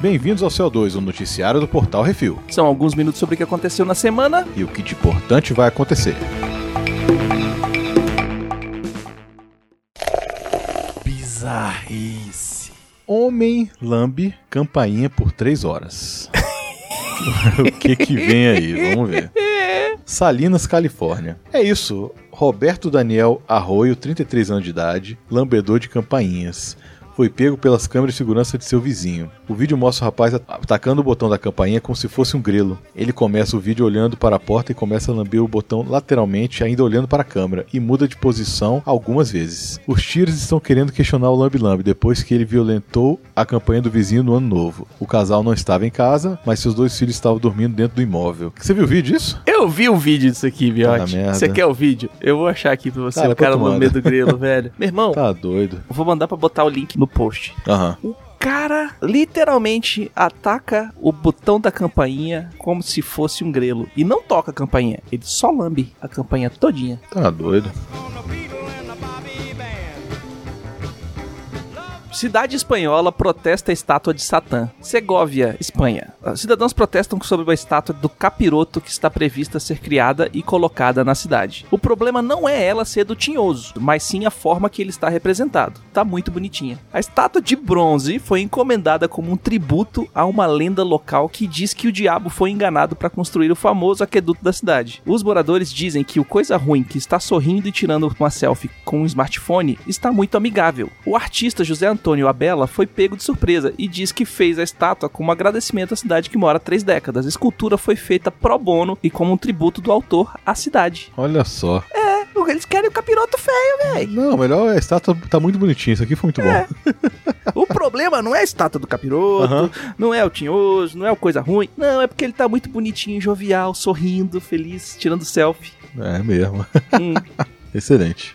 Bem-vindos ao CO2, o noticiário do Portal Refil. São alguns minutos sobre o que aconteceu na semana. E o que de importante vai acontecer. Bizarrice. Homem lambe campainha por três horas. o que que vem aí? Vamos ver. Salinas, Califórnia. É isso. Roberto Daniel Arroio, 33 anos de idade, lambedor de campainhas foi pego pelas câmeras de segurança de seu vizinho. O vídeo mostra o rapaz atacando o botão da campainha como se fosse um grelo. Ele começa o vídeo olhando para a porta e começa a lamber o botão lateralmente, ainda olhando para a câmera, e muda de posição algumas vezes. Os tiros estão querendo questionar o Lambi Lambi depois que ele violentou a campanha do vizinho no ano novo. O casal não estava em casa, mas seus dois filhos estavam dormindo dentro do imóvel. Você viu o vídeo disso? Eu vi o vídeo disso aqui, Biote. Tá Você quer o vídeo? Eu vou achar aqui pra você, Cara, o cara no meio do grelo, velho. Meu irmão, Tá doido. eu vou mandar pra botar o link no post. Aham. O cara literalmente ataca o botão da campainha como se fosse um grelo. E não toca a campainha, ele só lambe a campainha todinha. Tá doido. Cidade espanhola protesta a estátua de Satã. Segóvia, Espanha. Os cidadãos protestam sobre a estátua do capiroto que está prevista ser criada e colocada na cidade. O problema não é ela ser do tinhoso, mas sim a forma que ele está representado. Tá muito bonitinha. A estátua de bronze foi encomendada como um tributo a uma lenda local que diz que o diabo foi enganado para construir o famoso aqueduto da cidade. Os moradores dizem que o coisa ruim que está sorrindo e tirando uma selfie com um smartphone está muito amigável. O artista José Antônio Abela foi pego de surpresa e diz que fez a estátua como agradecimento à cidade que mora há três décadas. A escultura foi feita pro bono e como um tributo do autor à cidade. Olha só. Eles querem o capiroto feio, velho. Não, melhor a estátua tá muito bonitinha. Isso aqui foi muito É. bom. O problema não é a estátua do capiroto, Aham. não é o tinhoso, não é o coisa ruim. Não, é porque ele tá muito bonitinho, jovial, sorrindo, feliz, tirando selfie. É mesmo. Hum. Excelente.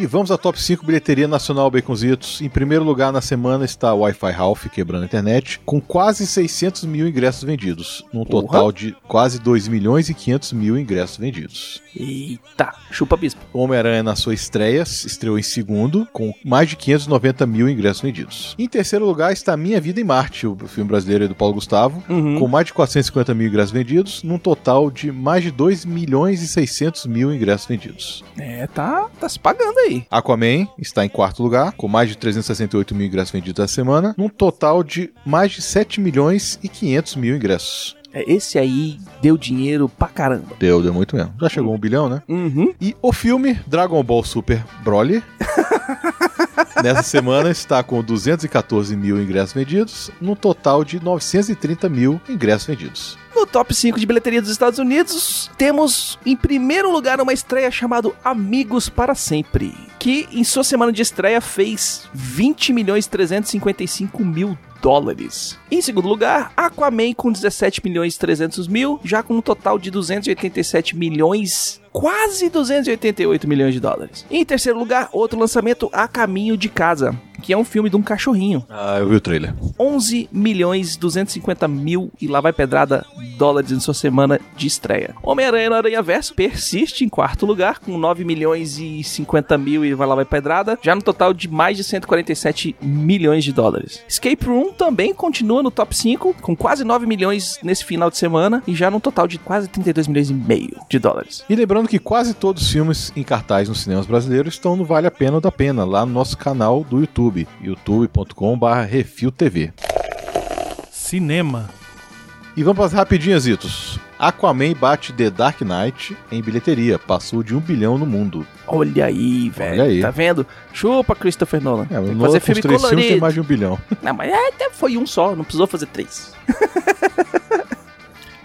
E vamos à top 5 bilheteria nacional Baconzitos. Em primeiro lugar na semana está o Wi-Fi Ralph quebrando a internet, com quase 600 mil ingressos vendidos, num total de quase 2 milhões e 500 mil ingressos vendidos. Eita, chupa bispo. Homem-Aranha na sua estreia estreou em segundo, com mais de 590 mil ingressos vendidos. Em terceiro lugar está Minha Vida em Marte, o filme brasileiro do Paulo Gustavo, Uhum. com mais de 450 mil ingressos vendidos, num total de mais de 2 milhões e 600 mil ingressos vendidos. É, tá, tá se pagando aí. Aquaman está em quarto lugar, com mais de 368 mil ingressos vendidos essa semana, num total de mais de 7 milhões e 500 mil ingressos. É, Esse aí deu dinheiro pra caramba. Deu, deu muito mesmo. Já chegou a um bilhão, né? Uhum. E o filme Dragon Ball Super Broly, nessa semana está com 214 mil ingressos vendidos, num total de 930 mil ingressos vendidos. No top 5 de bilheteria dos Estados Unidos, temos em primeiro lugar uma estreia chamada Amigos para Sempre, que em sua semana de estreia fez 20 milhões 355 mil dólares. Em segundo lugar, Aquaman com 17 milhões 300 mil, já com um total de 287 milhões, quase 288 milhões de dólares. Em terceiro lugar, outro lançamento A Caminho de Casa, que é um filme de um cachorrinho. Ah, eu vi o trailer. 11 milhões 250 mil e lá vai pedrada dólares em sua semana de estreia. Homem-Aranha no Aranha Verso persiste em quarto lugar com 9 milhões e 50 mil e vai lá vai pedrada, já no total de mais de 147 milhões de dólares. Escape Room também continua no top 5 com quase 9 milhões nesse final de semana e já no total de quase 32 milhões e meio de dólares. E lembrando que quase todos os filmes em cartaz nos cinemas brasileiros estão no Vale a Pena ou da Pena, lá no nosso canal do YouTube, youtube.com.br refiltv. Cinema. E vamos para as rapidinhas, Itos. Aquaman bate The Dark Knight em bilheteria, passou de um bilhão no mundo. Olha aí, velho. aí. Tá vendo? Chupa Christopher Nolan. É, Tem que fazer filme filmes tem colorido. mais de um bilhão. Não, mas é, até foi um só, não precisou fazer três.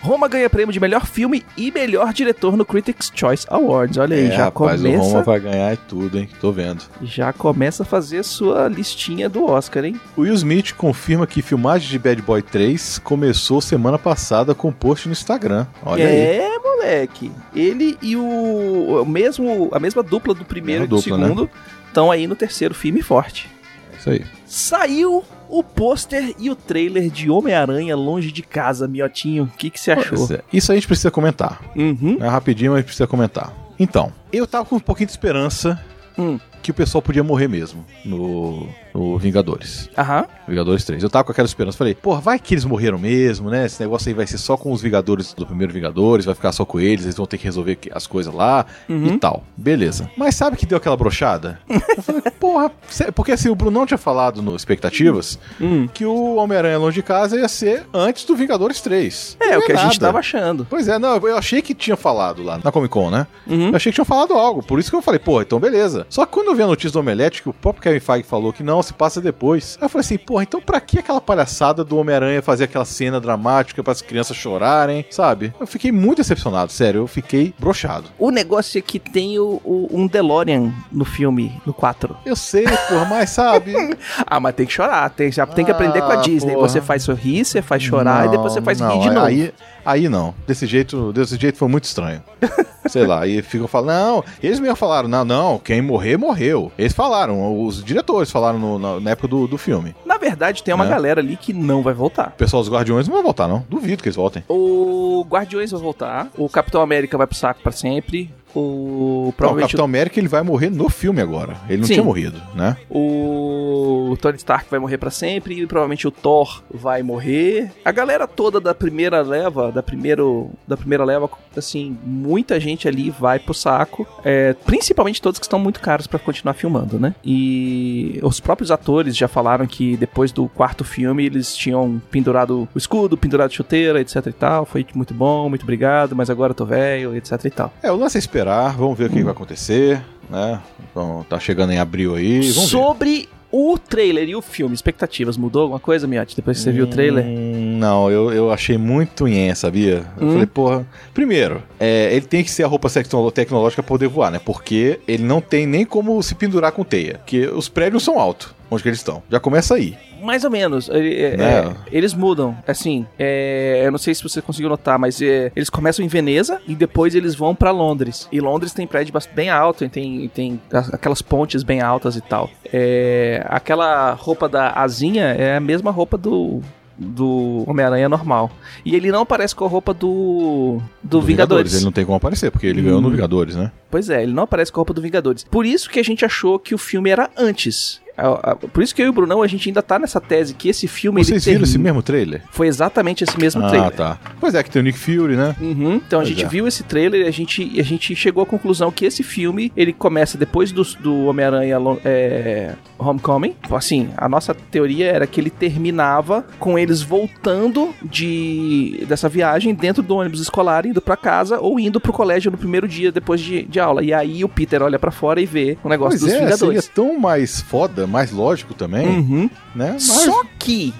Roma ganha prêmio de melhor filme e melhor diretor no Critics' Choice Awards. Olha aí, É, já rapaz, o começa, Roma vai ganhar e tudo, hein? Tô vendo. já começa a fazer sua listinha do Oscar, hein? O Will Smith confirma que filmagem de Bad Boy 3 começou semana passada com um post no Instagram. Olha aí. é, moleque. Ele e o, o mesmo a mesma dupla do primeiro e do dupla, né? segundo estão aí no terceiro filme forte. É isso aí. Saiu o pôster e o trailer de Homem-Aranha Longe de Casa, Miotinho. O que que você achou? Pois é, Isso a gente precisa comentar. Uhum. É rapidinho, mas precisa comentar. Então, eu tava com um pouquinho de esperança Hum. Que o pessoal podia morrer mesmo no, no Vingadores. Aham. Vingadores 3. Eu tava com aquela esperança. Falei, pô, vai que eles morreram mesmo, né? Esse negócio aí vai ser só com os Vingadores do primeiro Vingadores, vai ficar só com eles, eles vão ter que resolver as coisas lá Uhum. e tal. Beleza. Mas sabe que deu aquela brochada? Eu falei, porra, porque assim, o Brunão tinha falado no Expectativas Hum. que o Homem-Aranha Longe de Casa ia ser antes do Vingadores 3. É, Não o que a gente nada. tava achando. Pois é, não, eu achei que tinha falado lá na Comic Con, né? Uhum. Eu achei que tinham falado algo, por isso que eu falei, pô, então beleza. Só que quando eu vi a notícia do Omelete, que o próprio Kevin Feige falou que não, se passa depois. Aí eu falei assim, porra, então pra que aquela palhaçada do Homem-Aranha fazer aquela cena dramática para as crianças chorarem, sabe? Eu fiquei muito decepcionado, sério, eu fiquei brochado. O negócio é que tem o, o- um DeLorean no filme, no 4. Eu sei, porra, mas sabe? Ah, mas tem que chorar, tem, já tem que aprender com a Ah, Disney. porra. Você faz sorrir, você faz chorar e depois você faz não, rir de novo. Aí, aí não. Desse jeito, desse jeito foi muito estranho. Sei lá, aí ficam falando, não, eles mesmo falaram, não, não, quem morrer, morreu. Eles falaram, os diretores falaram no- na, na época do, do filme. Na verdade, tem uma Né? galera ali que não vai voltar. O pessoal dos Guardiões não vai voltar, não. Duvido que eles voltem. O Guardiões vai voltar, o Capitão América vai pro saco pra sempre, o provavelmente Capitão América ele vai morrer no filme agora. Ele não Sim. tinha morrido, né? o Tony Stark vai morrer pra sempre, e provavelmente o Thor vai morrer. A galera toda da primeira leva, da primeiro, da primeira leva, assim, muita gente ali vai pro saco, é, principalmente todos que estão muito caros pra continuar filmando, né? E os próprios atores já falaram que depois do quarto filme eles tinham pendurado o escudo, pendurado chuteira, etc e tal. Foi muito bom, muito obrigado, mas agora eu tô velho, etc e tal. É, o lance é esperar, vamos ver o que Hum. vai acontecer, né? Então, tá chegando em abril aí, vamos ver. Sobre o trailer e o filme, expectativas, mudou alguma coisa, Miotti, depois que você viu o trailer? Hum, Não, eu, eu achei muito nhen, sabia? Eu Hum. falei, porra. Primeiro, é, ele tem que ser a roupa tecno- tecnológica pra poder voar, né? Porque ele não tem nem como se pendurar com teia. Porque os prédios são altos, onde que eles estão. Já começa aí. Mais ou menos. É, Né? é, eles mudam. Assim, é, eu não sei se você conseguiu notar, mas é, eles começam em Veneza e depois eles vão pra Londres. E Londres tem prédio bem alto, e tem, tem aquelas pontes bem altas e tal. É, aquela roupa da asinha é a mesma roupa do. Do Homem-Aranha normal. E ele não aparece com a roupa do. Do, Vingadores. Ele não tem como aparecer, porque ele ganhou no Hum. Vingadores, né? Pois é, ele não aparece com a roupa do Vingadores. Por isso que a gente achou que o filme era antes. A- a- Por isso que eu e o Brunão, a gente ainda tá nessa tese que esse filme. ele Vocês viram termina- esse mesmo trailer? Foi exatamente esse mesmo ah, trailer. tá. Pois é, que tem o Nick Fury, né? Uhum. Então a Pois gente é. viu esse trailer e a gente, a gente chegou à conclusão que esse filme ele começa depois do, do Homem-Aranha é, Homecoming. Assim, a nossa teoria era que ele terminava com eles voltando de dessa viagem dentro do ônibus escolar, indo pra casa ou indo pro colégio no primeiro dia depois de, de aula. E aí o Peter olha pra fora e vê o negócio Pois dos é, seria Vingadores. tão mais foda, mais lógico também, Uhum. né? Mas... Só que,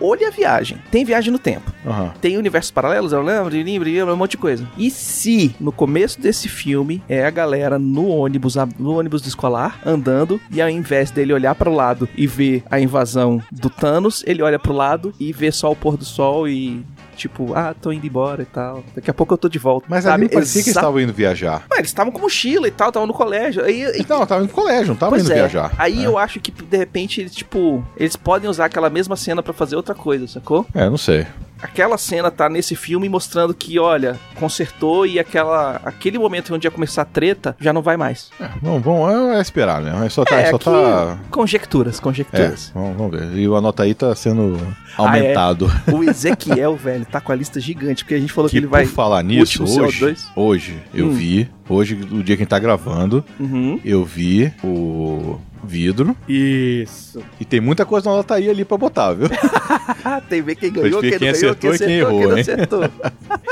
olha a viagem. Tem viagem no tempo. Aham. Tem universos paralelos, eu lembro, um monte de coisa. E se no começo desse filme é a galera no ônibus, no ônibus escolar, andando, e ao invés dele olhar para o lado e ver a invasão do Thanos, ele olha pro lado e vê só o pôr do sol e tipo, ah, tô indo embora e tal. Daqui a pouco eu tô de volta. Mas sabe? ali parecia que eles Exa- estavam indo viajar. Mas eles estavam com mochila e tal, estavam no colégio. Aí, e- Não, tava indo pro colégio, não tava Pois indo é. viajar. Aí né? eu acho que de repente eles tipo, eles podem usar aquela mesma cena pra fazer outra coisa, sacou? É, não sei. Aquela cena tá nesse filme mostrando que, olha, consertou e aquela aquele momento onde ia começar a treta já não vai mais. É, vamos, vamos é esperar, né? Só tá. é, só tá... conjecturas, É, conjecturas. vamos, vamos ver. E o anota aí tá sendo Ah, é? aumentado. O Ezequiel, velho, tá com a lista gigante, porque a gente falou que, Que ele vai... falar nisso, hoje, CO2. hoje eu Hum. vi, hoje, o dia que a gente tá gravando, Uhum. eu vi o vidro Isso. e tem muita coisa na nota aí ali pra botar, viu? Tem ver quem ganhou, quem quem ganhou, acertou quem e quem acertou, errou, quem acertou.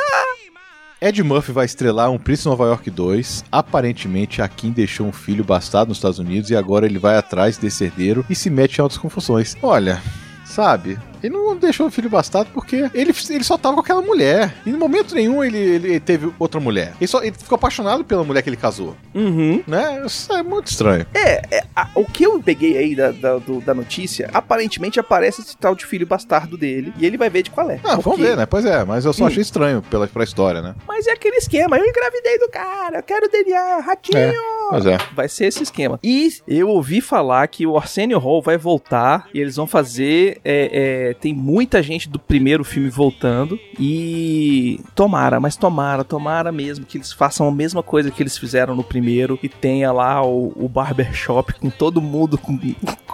Ed Murphy vai estrelar um Príncipe Nova York 2. Aparentemente, a Kim deixou um filho bastardo nos Estados Unidos e agora ele vai atrás desse herdeiro e se mete em altas confusões. Olha, sabe? Ele não deixou o filho bastardo porque ele, ele só tava com aquela mulher. E em momento nenhum ele, ele teve outra mulher. Ele, só, ele ficou apaixonado pela mulher que ele casou. Uhum. Né? Isso é muito estranho. É, é, a- o que eu peguei aí da, da, do- da notícia, aparentemente aparece esse tal de filho bastardo dele. E ele vai ver de qual é. Ah, vamos Porque- ver, né? Pois é, mas eu só Hum. achei estranho pela, pra história, né? Mas é aquele esquema, eu engravidei do cara, eu quero DNA, ratinho. É, pois é. Vai ser esse esquema. E eu ouvi falar que o Arsenio Hall vai voltar e eles vão fazer. é, é, tem muita gente do primeiro filme voltando. E tomara, mas tomara, tomara mesmo que eles façam a mesma coisa que eles fizeram no primeiro e tenha lá o, o barbershop com todo mundo com,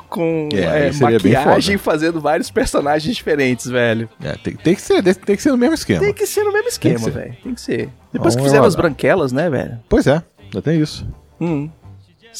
com É, é, maquiagem fazendo vários personagens diferentes, velho. É, tem, tem que ser, tem que ser no mesmo esquema. Tem que ser no mesmo esquema, velho. Tem que ser. Depois que Vamos fizeram as aguardar. branquelas, né, velho? Pois é, já tem isso. Hum.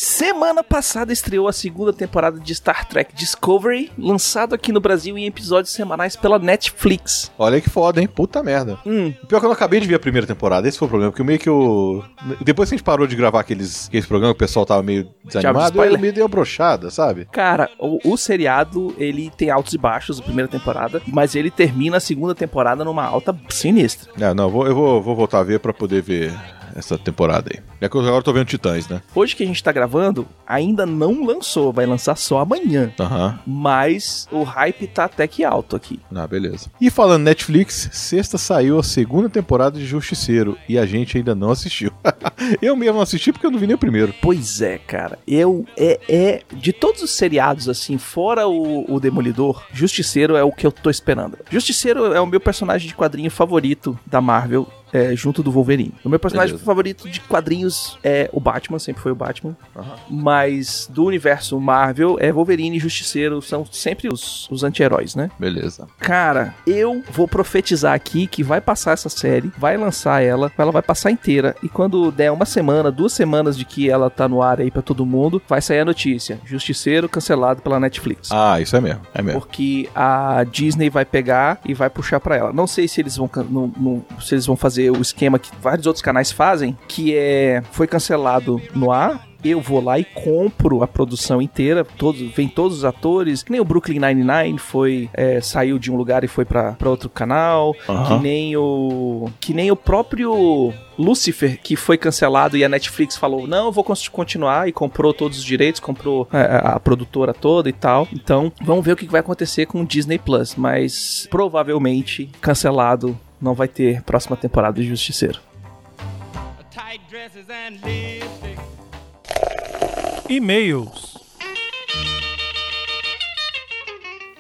Semana passada estreou a segunda temporada de Star Trek Discovery, lançado aqui no Brasil em episódios semanais pela Netflix. Olha que foda, hein? Puta merda. Hum, Pior que eu não acabei de ver a primeira temporada, esse foi o problema, porque meio que eu. Depois que a gente parou de gravar aqueles, aqueles programas, o pessoal tava meio desanimado, eu me dei uma brochada, sabe? cara, o, o seriado ele tem altos e baixos, a primeira temporada, mas ele termina a segunda temporada numa alta sinistra. É, não, eu vou, eu vou, vou voltar a ver pra poder ver essa temporada aí. É que eu agora tô vendo Titãs, né? Hoje que a gente tá gravando, ainda não lançou, vai lançar só amanhã. Aham. Mas o hype tá até que alto aqui. Ah, beleza. E falando Netflix, sexta saiu a segunda temporada de Justiceiro e a gente ainda não assistiu. eu mesmo não assisti porque eu não vi nem o primeiro. Pois é, cara. Eu é, é de todos os seriados assim, fora o, o Demolidor, Justiceiro é o que eu tô esperando. Justiceiro é o meu personagem de quadrinho favorito da Marvel. É, junto do Wolverine. O meu personagem Beleza. favorito de quadrinhos é o Batman, sempre foi o Batman. Mas do universo Marvel é Wolverine e Justiceiro, são sempre os, os anti-heróis, né? Beleza. Cara, eu vou profetizar aqui que vai passar essa série, vai lançar ela, ela vai passar inteira. E quando der uma semana, duas semanas de que ela tá no ar aí pra todo mundo, vai sair a notícia: Justiceiro cancelado pela Netflix. Ah, isso é mesmo. É mesmo. Porque a Disney vai pegar e vai puxar pra ela. Não sei se eles vão não- não- se eles vão fazer o esquema que vários outros canais fazem, que é foi cancelado no ar. Eu vou lá e compro a produção inteira, todos, vem todos os atores, que nem o Brooklyn Nine-Nine foi, é, saiu de um lugar e foi pra pra outro canal, que nem o que nem o próprio Lucifer, que foi cancelado e a Netflix falou, não, eu vou continuar e comprou todos os direitos, comprou é, a, a produtora toda e tal. Então, vamos ver o que vai acontecer com o Disney Plus, mas provavelmente cancelado não vai ter próxima temporada de Justiceiro. E-mails.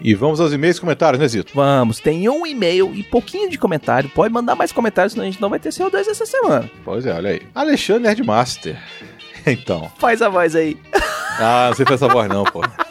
E vamos aos e-mails e comentários, né, Zito? Vamos, tem um e-mail e pouquinho de comentário. Pode mandar mais comentários, senão a gente não vai ter CO2 essa semana. Pois é, olha aí. Alexandre Nerdmaster. Então. Faz a voz aí. Ah, não sei fazer essa voz não, pô.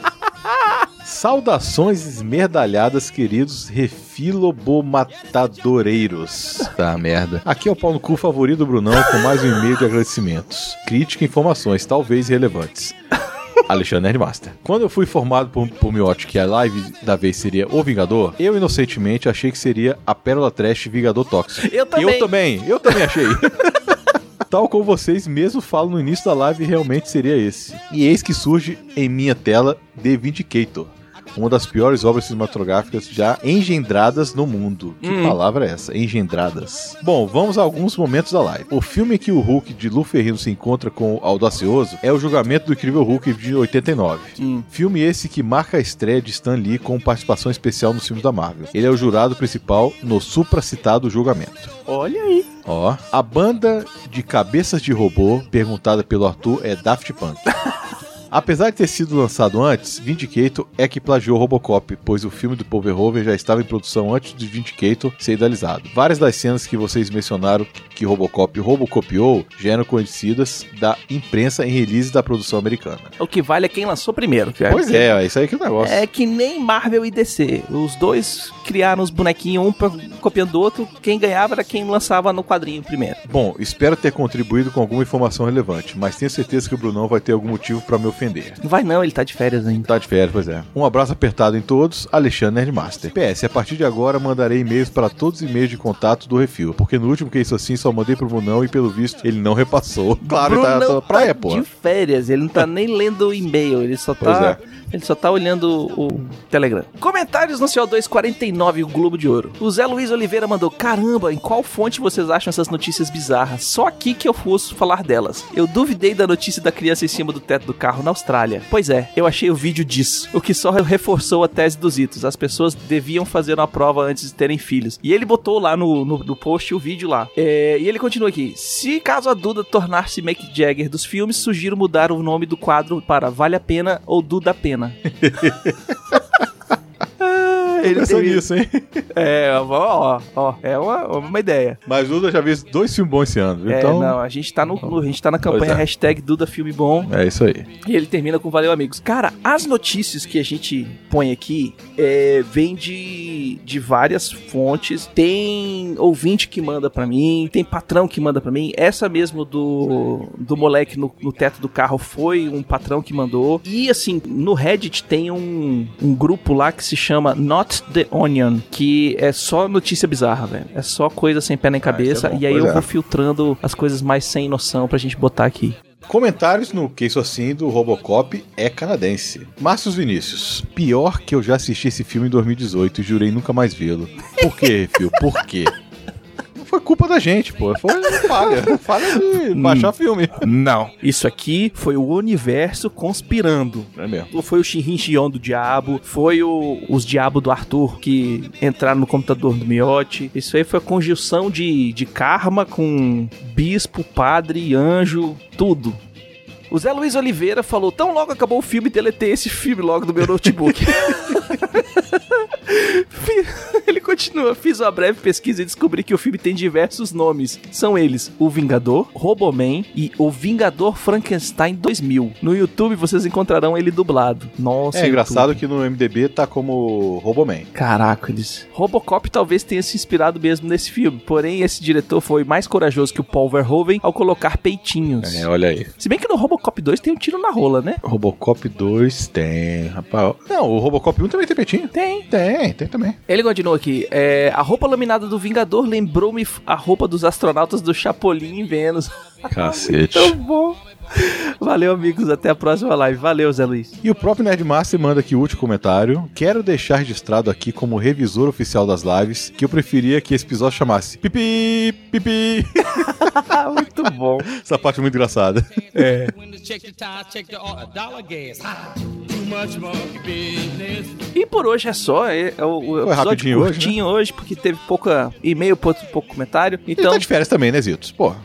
Saudações esmerdalhadas, queridos refilobomatadoreiros. Tá, merda. Aqui é o pau no cu favorito do Brunão com mais um e-mail de agradecimentos. Crítica e informações, talvez relevantes. Alexandre Nerdmaster. Quando eu fui informado por, por Miotti que a live da vez seria O Vingador, eu inocentemente achei que seria a Pérola Trash Vingador Tóxico. Eu também. Eu também, eu também achei. Tal como vocês mesmo falam no início da live, realmente seria esse. E eis que surge em minha tela The Vindicator. Uma das piores obras cinematográficas já engendradas no mundo. Que Hum. palavra é essa? Engendradas. Bom, vamos a alguns momentos da live. O filme que o Hulk de Lu Ferrino se encontra com o Audacioso é o julgamento do incrível Hulk de 89. Hum. Filme esse que marca a estreia de Stan Lee com participação especial nos filmes da Marvel. Ele é o jurado principal no supracitado julgamento. Olha aí. Ó, a banda de cabeças de robô perguntada pelo Arthur é Daft Punk. Apesar de ter sido lançado antes, Vindicator é que plagiou Robocop, pois o filme do Paul Verhoeven já estava em produção antes de Vindicator ser idealizado. Várias das cenas que vocês mencionaram que Robocop robocopiou já eram conhecidas da imprensa em release da produção americana. O que vale é quem lançou primeiro. que Pois é, é isso aí que é o negócio. É que nem Marvel e DC. Os dois criaram os bonequinhos, um pra- copiando do outro. Quem ganhava era quem lançava no quadrinho primeiro. Bom, espero ter contribuído com alguma informação relevante, mas tenho certeza que o Brunão vai ter algum motivo para me ofender. Não vai não, ele tá de férias ainda. Tá de férias, pois é. Um abraço apertado em todos, Alexandre Nerdmaster. PS, a partir de agora mandarei e-mails para todos os e-mails de contato do Refil, porque no último que isso assim só mandei pro Brunão e pelo visto ele não repassou. Claro, ele tá, Brunão tá praia, tá pô. de férias, ele não tá nem lendo o e-mail, ele só Pois tá... Ele só tá olhando o Telegram. Comentários no CO249, o Globo de Ouro. O Zé Luiz Oliveira mandou: Caramba, em qual fonte vocês acham essas notícias bizarras? Só aqui que eu fosse falar delas. Eu duvidei da notícia da criança em cima do teto do carro na Austrália. Pois é, eu achei o vídeo disso. O que só reforçou a tese dos itos. As pessoas deviam fazer uma prova antes de terem filhos. E ele botou lá no, no, no post o vídeo lá. É, e ele continua aqui: Se caso a Duda tornar-se Mick Jagger dos filmes, sugiro mudar o nome do quadro para Vale a Pena ou Duda Pena. Ele Pensou termina- nisso, hein? É, ó, ó, é uma, uma ideia. Mas Duda já fez dois filmes bons esse ano, É, então. não, a gente tá, no, no- a gente tá na campanha é. hashtag Duda Filme Bom É isso aí. e ele termina com Valeu Amigos. Cara, as notícias que a gente põe aqui é, vem de, de várias fontes. Tem ouvinte que manda pra mim, tem patrão que manda pra mim. Essa mesmo do, do moleque no, no teto do carro foi um patrão que mandou. E assim, no Reddit tem um, um grupo lá que se chama Not the Onion, que é só notícia bizarra, velho. É só coisa sem pé nem cabeça. isso é e aí Pois eu é. vou filtrando as coisas mais sem noção pra gente botar aqui. Comentários no Que Isso Assim do Robocop é canadense. Márcio Vinícius. Pior que eu já assisti esse filme em 2018 e jurei nunca mais vê-lo. Por quê, Fio? Por quê? Foi culpa da gente, pô. Foi falha. Falha de baixar filme. Não. Isso aqui foi o universo conspirando. É mesmo. Foi o Shinrin do diabo, foi o- os diabos do Arthur que entraram no computador do Miote. Isso aí foi a conjunção de, de karma com bispo, padre, anjo, tudo. O Zé Luiz Oliveira falou: tão logo acabou o filme, deletei esse filme logo do meu notebook. Ele continua: fiz uma breve pesquisa e descobri que o filme tem diversos nomes. São eles: O Vingador, Roboman e O Vingador Frankenstein 2000. No YouTube vocês encontrarão ele dublado. Nossa, É engraçado YouTube. que no MDB tá como Roboman. Caraca, eles. Robocop talvez tenha se inspirado mesmo nesse filme. Porém, esse diretor foi mais corajoso que o Paul Verhoeven ao colocar peitinhos. É, olha aí. Se bem que no Robocop 2 tem um tiro na rola, né? Robocop 2 tem, rapaz. Não, o Robocop 1 também tem peitinho. Tem. Tem, tem também. Ele continua aqui. É, a roupa laminada do Vingador lembrou-me a roupa dos astronautas do Chapolin em Vênus. Cacete. Tão bom. Valeu, amigos. Até a próxima live. Valeu, Zé Luiz. E o próprio Nerdmaster manda aqui o último comentário. Quero deixar registrado aqui como revisor oficial das lives que eu preferia que esse episódio chamasse Pipi, Pipi. Muito bom. Essa parte é muito engraçada. The uh. E por hoje é só. É, é o, o episódio rapidinho hoje, curtinho hoje, porque teve pouca e-mail, pouco, pouco comentário. Ele Então, tá de férias também, né, Zitos? Porra.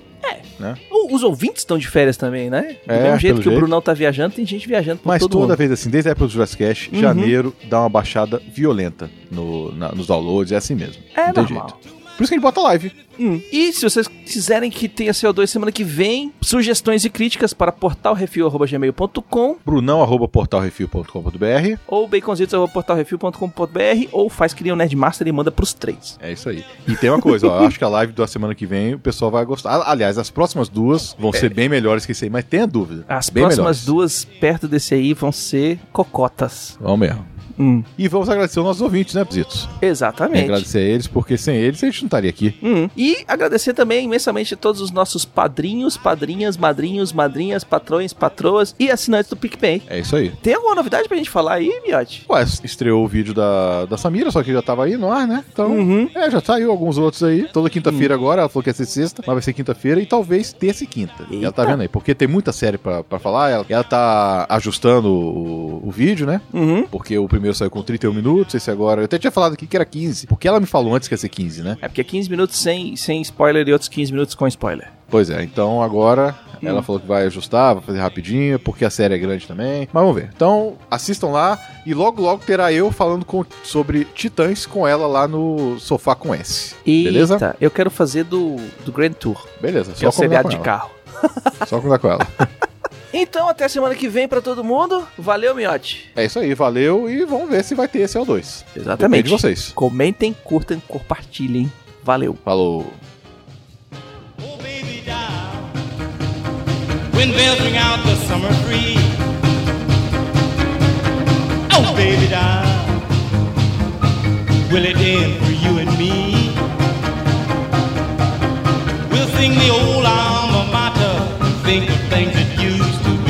Né? o- os ouvintes estão de férias também, né? Do É, mesmo jeito que o jeito. Brunão tá viajando, tem gente viajando por Mas todo toda mundo. vez assim, desde a época do Jurassic Cast, Uhum. janeiro dá uma baixada violenta no, na- nos downloads, é assim mesmo. É Não tem normal. jeito. Por isso que a gente bota live. Hum. E se vocês quiserem que tenha CO2 semana que vem, sugestões e críticas para portalrefil.gmail.com Brunão, arroba portalrefil.com.br. ou baconzitos.portalrefil.com.br ou faz que nem o Nerdmaster e manda pros três. É isso aí. E tem uma coisa, ó, eu acho que a live da semana que vem o pessoal vai gostar. Aliás, as próximas duas vão ser bem melhores que isso aí, mas tenha dúvida. As bem próximas melhores. duas perto desse aí vão ser cocotas. Vão mesmo. Hum. E vamos agradecer os nossos ouvintes, né, Zitos? Exatamente. Agradecer a eles, porque sem eles a gente não estaria aqui. Hum. E agradecer também imensamente a todos os nossos padrinhos, padrinhas, madrinhos, madrinhas, patrões, patroas e assinantes do PicPay. É isso aí. Tem alguma novidade pra gente falar aí, Miote? Ué, estreou o vídeo da, da Samira, só que já tava aí no ar, né? Então, Uhum. é, já saiu alguns outros aí. Toda quinta-feira agora, ela falou que ia ser sexta, mas vai ser quinta-feira e talvez terça e quinta. E ela tá Eita. vendo aí, porque tem muita série pra, pra falar. Ela, ela tá ajustando o, o vídeo, né? Uhum. Porque o primeiro saiu com 31 minutos, esse agora. Eu até tinha falado aqui que era 15, porque ela me falou antes que ia ser 15, né? É porque é 15 minutos sem, sem spoiler e outros 15 minutos com spoiler. Pois é, então agora ela falou que vai ajustar, vai fazer rapidinho, porque a série é grande também. Mas vamos ver. Então, assistam lá e logo logo terá eu falando com- sobre Titãs com ela lá no Sofá com S. Beleza? Eita, eu quero fazer do, do Grand Tour, Beleza, que é o só seriado com de carro. Só conversar com ela. Então, até semana que vem pra todo mundo. Valeu, Miote. É isso aí, valeu e vamos ver se vai ter esse L2. Exatamente. Depende de vocês. Comentem, curtam, compartilhem. Valeu. Falou. Oh, baby. When bells ring out the summer breeze, baby down. Will it end for you and me? We'll sing the old alma mater, think of used to